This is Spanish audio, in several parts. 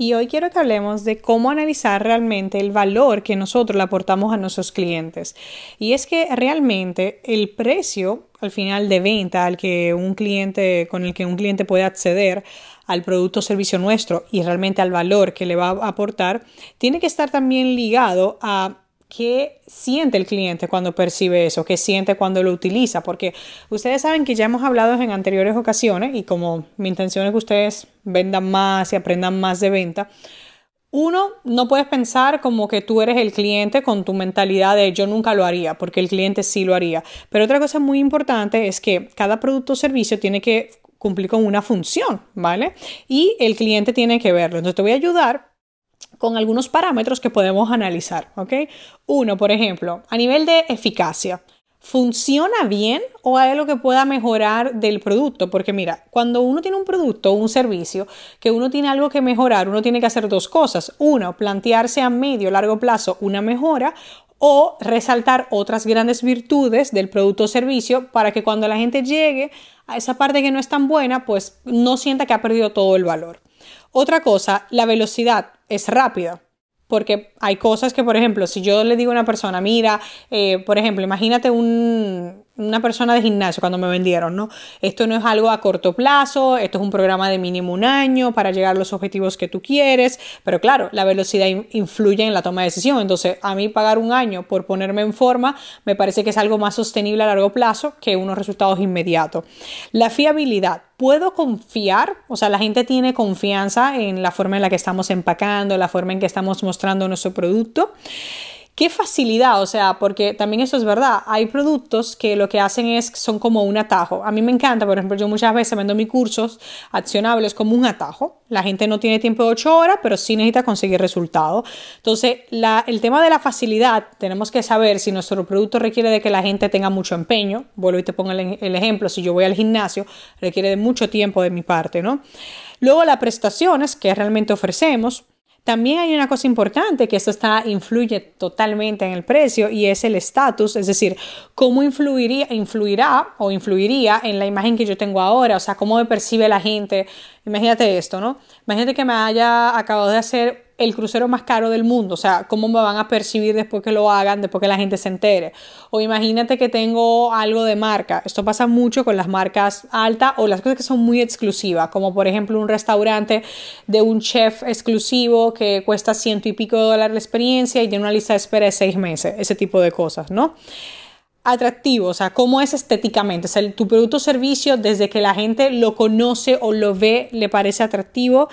Y hoy quiero que hablemos de cómo analizar realmente el valor que nosotros le aportamos a nuestros clientes. Y es que realmente el precio al final de venta al que un cliente con el que un cliente puede acceder al producto o servicio nuestro y realmente al valor que le va a aportar, tiene que estar también ligado a qué siente el cliente cuando percibe eso, qué siente cuando lo utiliza, porque ustedes saben que ya hemos hablado en anteriores ocasiones y como mi intención es que ustedes vendan más y aprendan más de venta, uno, no puedes pensar como que tú eres el cliente con tu mentalidad de yo nunca lo haría, porque el cliente sí lo haría. Pero otra cosa muy importante es que cada producto o servicio tiene que cumplir con una función, ¿vale? Y el cliente tiene que verlo. Entonces te voy a ayudar con algunos parámetros que podemos analizar, ¿ok? Uno, por ejemplo, a nivel de eficacia. ¿Funciona bien o hay algo que pueda mejorar del producto? Porque mira, cuando uno tiene un producto o un servicio que uno tiene algo que mejorar, uno tiene que hacer dos cosas. Uno, plantearse a medio o largo plazo una mejora o resaltar otras grandes virtudes del producto o servicio para que cuando la gente llegue a esa parte que no es tan buena, pues no sienta que ha perdido todo el valor. Otra cosa, la velocidad es rápida. Porque hay cosas que, por ejemplo, si yo le digo a una persona, mira, eh, por ejemplo, imagínate un, una persona de gimnasio cuando me vendieron, ¿no? Esto no es algo a corto plazo, esto es un programa de mínimo un año para llegar a los objetivos que tú quieres, pero claro, la velocidad influye en la toma de decisión, entonces a mí pagar un año por ponerme en forma me parece que es algo más sostenible a largo plazo que unos resultados inmediatos. La fiabilidad, ¿puedo confiar? O sea, la gente tiene confianza en la forma en la que estamos empacando, la forma en que estamos mostrando nuestro producto. Qué facilidad, o sea, porque también eso es verdad. Hay productos que lo que hacen es, son como un atajo. A mí me encanta, por ejemplo, yo muchas veces vendo mis cursos accionables como un atajo. La gente no tiene tiempo de 8 horas, pero sí necesita conseguir resultados. Entonces, el tema de la facilidad, tenemos que saber si nuestro producto requiere de que la gente tenga mucho empeño. Vuelvo y te pongo el, el ejemplo, si yo voy al gimnasio, requiere de mucho tiempo de mi parte, ¿no? Luego, las prestaciones que realmente ofrecemos. También hay una cosa importante que esto está, influye totalmente en el precio y es el estatus, es decir, cómo influiría, influirá o influiría en la imagen que yo tengo ahora, o sea, cómo me percibe la gente. Imagínate esto, ¿no? Imagínate que me haya acabado de hacer el crucero más caro del mundo, o sea, cómo me van a percibir después que lo hagan, después que la gente se entere. O imagínate que tengo algo de marca. Esto pasa mucho con las marcas altas o las cosas que son muy exclusivas, como por ejemplo un restaurante de un chef exclusivo que cuesta ciento y pico de dólares la experiencia y tiene una lista de espera de seis meses, ese tipo de cosas, ¿no? atractivo, o sea, cómo es estéticamente, o sea, tu producto o servicio desde que la gente lo conoce o lo ve le parece atractivo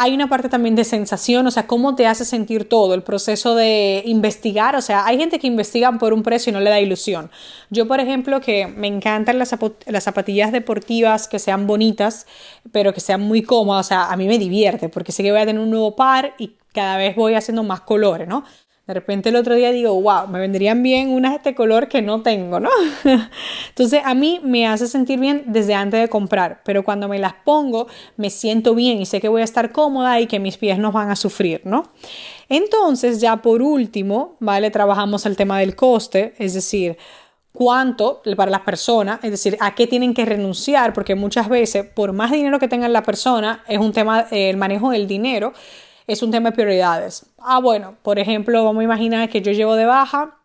hay una parte también de sensación, o sea, cómo te hace sentir todo, el proceso de investigar, o sea, hay gente que investiga por un precio y no le da ilusión. Yo, por ejemplo, que me encantan las, las zapatillas deportivas que sean bonitas, pero que sean muy cómodas, o sea, a mí me divierte, porque sé que voy a tener un nuevo par y cada vez voy haciendo más colores, ¿no? De repente el otro día digo, wow, me vendrían bien unas de este color que no tengo, ¿no? Entonces a mí me hace sentir bien desde antes de comprar, pero cuando me las pongo me siento bien y sé que voy a estar cómoda y que mis pies no van a sufrir, ¿no? Entonces ya por último, ¿vale? Trabajamos el tema del coste, es decir, cuánto para las personas, es decir, a qué tienen que renunciar, porque muchas veces, por más dinero que tenga la persona, es un tema, el manejo del dinero es un tema de prioridades. Ah, bueno, por ejemplo, vamos a imaginar que yo llevo de baja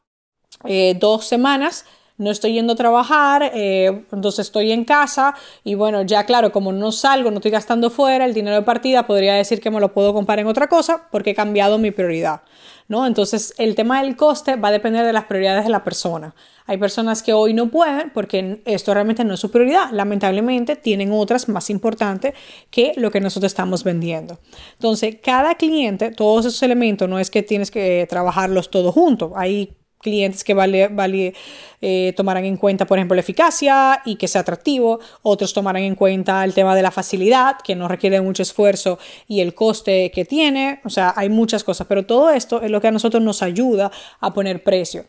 eh, dos semanas no estoy yendo a trabajar, eh, entonces estoy en casa y bueno, ya claro, como no salgo, no estoy gastando fuera, el dinero de partida podría decir que me lo puedo comprar en otra cosa porque he cambiado mi prioridad, ¿no? Entonces el tema del coste va a depender de las prioridades de la persona. Hay personas que hoy no pueden porque esto realmente no es su prioridad, lamentablemente tienen otras más importantes que lo que nosotros estamos vendiendo. Entonces, cada cliente, todos esos elementos, no es que tienes que trabajarlos todos juntos, hay clientes que vale, vale eh, tomarán en cuenta, por ejemplo, la eficacia y que sea atractivo. Otros tomarán en cuenta el tema de la facilidad, que no requiere mucho esfuerzo y el coste que tiene. O sea, hay muchas cosas, pero todo esto es lo que a nosotros nos ayuda a poner precio.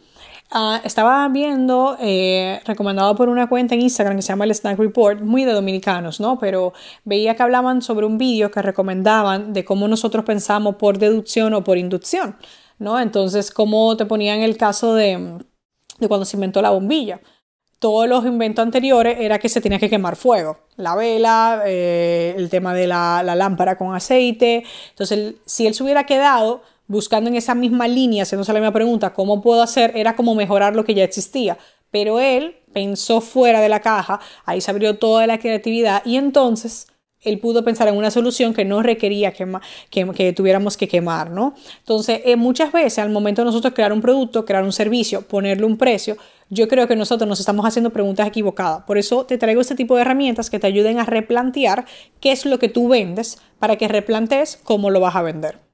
Ah, estaba viendo, eh, recomendado por una cuenta en Instagram que se llama el Snack Report, muy de dominicanos, ¿no? Pero veía que hablaban sobre un vídeo que recomendaban de cómo nosotros pensamos por deducción o por inducción, ¿no? Entonces, cómo te ponían el caso de, de cuando se inventó la bombilla todos los inventos anteriores era que se tenía que quemar fuego. La vela, eh, el tema de la, la, lámpara con aceite. Entonces, si él se hubiera quedado buscando en esa misma línea, haciéndose la misma pregunta, ¿cómo puedo hacer? Era como mejorar lo que ya existía. Pero él pensó fuera de la caja, ahí se abrió toda la creatividad y entonces él pudo pensar en una solución que no requería que, que, tuviéramos que quemar, ¿no? Entonces, eh, muchas veces al momento de nosotros crear un producto, crear un servicio, ponerle un precio, yo creo que nosotros nos estamos haciendo preguntas equivocadas. Por eso te traigo este tipo de herramientas que te ayuden a replantear qué es lo que tú vendes para que replantees cómo lo vas a vender.